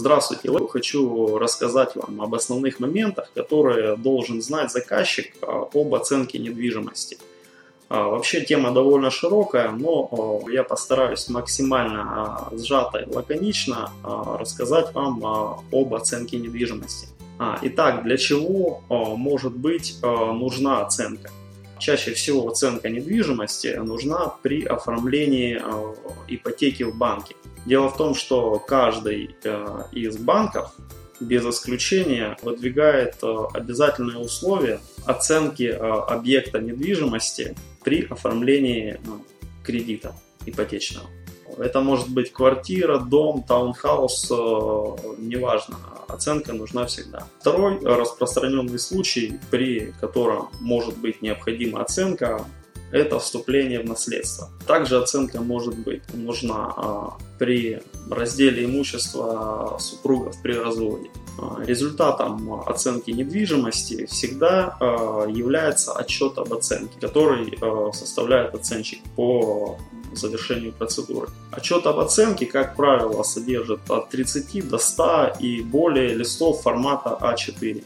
Здравствуйте, я хочу рассказать вам об основных моментах, которые должен знать заказчик а, об оценке недвижимости. А, вообще тема довольно широкая, но я постараюсь максимально сжато и лаконично рассказать вам об оценке недвижимости. Итак, для чего может быть нужна оценка? Чаще всего оценка недвижимости нужна при оформлении ипотеки в банке. Дело в том, что каждый э, из банков без исключения выдвигает э, обязательные условия оценки э, объекта недвижимости при оформлении кредита ипотечного. Это может быть квартира, дом, таунхаус, неважно. Оценка нужна всегда. Второй распространенный случай, при котором может быть необходима оценка, это вступление в наследство. Также оценка может быть нужна а, при разделе имущества супругов при разводе. А, результатом оценки недвижимости всегда а, является отчет об оценке, который составляет оценщик по завершению процедуры. Отчет об оценке, как правило, содержит от 30 до 100 и более листов формата А4.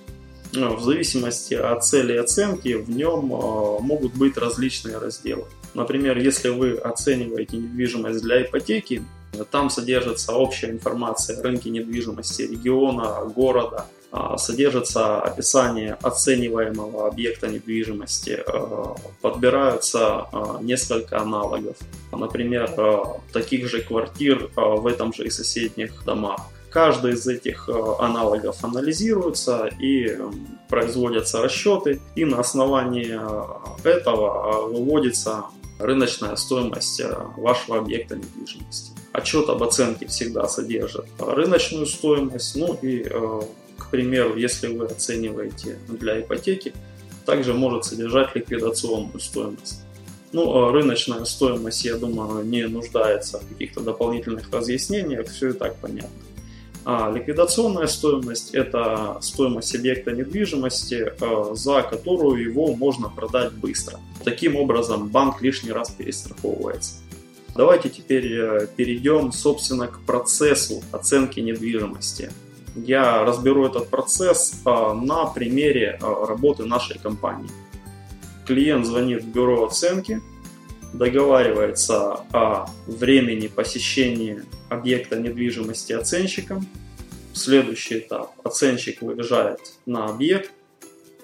Ну, в зависимости от цели оценки в нем э, могут быть различные разделы. Например, если вы оцениваете недвижимость для ипотеки, там содержится общая информация о рынке недвижимости региона, города, а, содержится описание оцениваемого объекта недвижимости, э, подбираются э, несколько аналогов, например, таких же квартир в этом же и соседних домах. Каждый из этих э, аналогов анализируется и эм, производятся расчеты, и на основании э, этого э, выводится рыночная стоимость вашего объекта недвижимости. Отчет об оценке всегда содержит рыночную стоимость, ну и, к примеру, если вы оцениваете для ипотеки, также может содержать ликвидационную стоимость. Ну, рыночная стоимость, я думаю, не нуждается в каких-то дополнительных разъяснениях, все и так понятно. А ликвидационная стоимость – это стоимость объекта недвижимости, э, за которую его можно продать быстро. Таким образом, банк лишний раз перестраховывается. Давайте теперь э, перейдем, собственно, к процессу оценки недвижимости. Я разберу этот процесс э, на примере работы нашей компании. Клиент звонит в бюро оценки, договаривается о времени посещения объекта недвижимости оценщиком. Следующий этап. Оценщик выезжает на объект,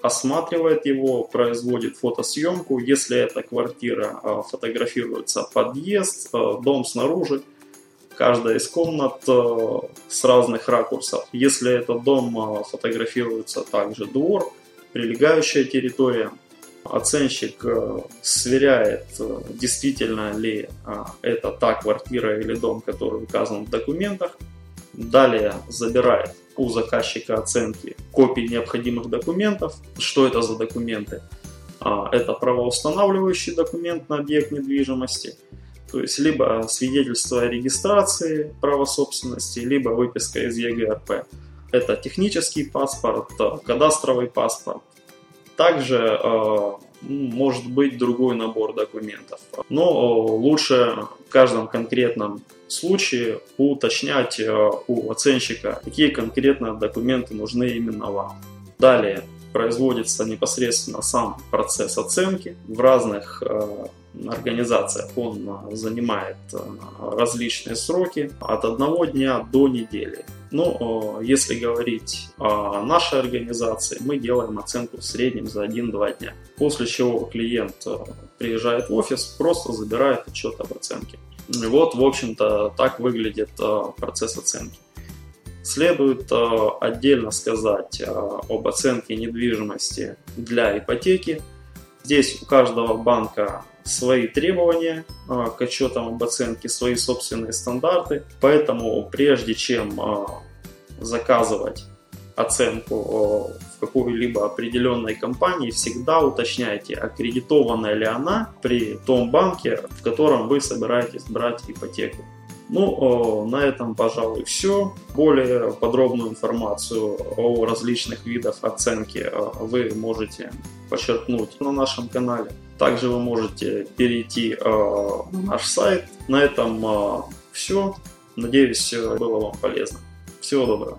осматривает его, производит фотосъемку. Если это квартира, а, фотографируется подъезд, а, дом снаружи, каждая из комнат а, с разных ракурсов. Если это дом, фотографируется также двор, прилегающая территория оценщик э, сверяет, э, действительно ли э, это та квартира или дом, который указан в документах. Далее забирает у заказчика оценки копии необходимых документов. Что это за документы? А, это правоустанавливающий документ на объект недвижимости, то есть либо свидетельство о регистрации права собственности, либо выписка из ЕГРП. Это технический паспорт, кадастровый паспорт, также э, может быть другой набор документов. Но э, лучше в каждом конкретном случае уточнять э, у оценщика, какие конкретно документы нужны именно вам. Далее производится непосредственно сам процесс оценки в разных организациях. Он занимает различные сроки от одного дня до недели. Но если говорить о нашей организации, мы делаем оценку в среднем за 1-2 дня. После чего клиент э, приезжает в офис, просто забирает отчет об оценке. Вот, в общем-то, так выглядит э, процесс оценки. Следует э, отдельно сказать об оценке недвижимости для ипотеки. Здесь у каждого банка свои требования а, к отчетам об оценке, свои собственные стандарты. Поэтому прежде чем а, заказывать оценку в какой-либо определенной компании, всегда уточняйте, аккредитованная ли она при том банке, в котором вы собираетесь брать ипотеку. Ну, на этом, пожалуй, все. Более подробную информацию о различных видах оценки вы можете подчеркнуть на нашем канале. Также вы можете перейти на наш сайт. На этом все. Надеюсь, было вам полезно. Всего доброго.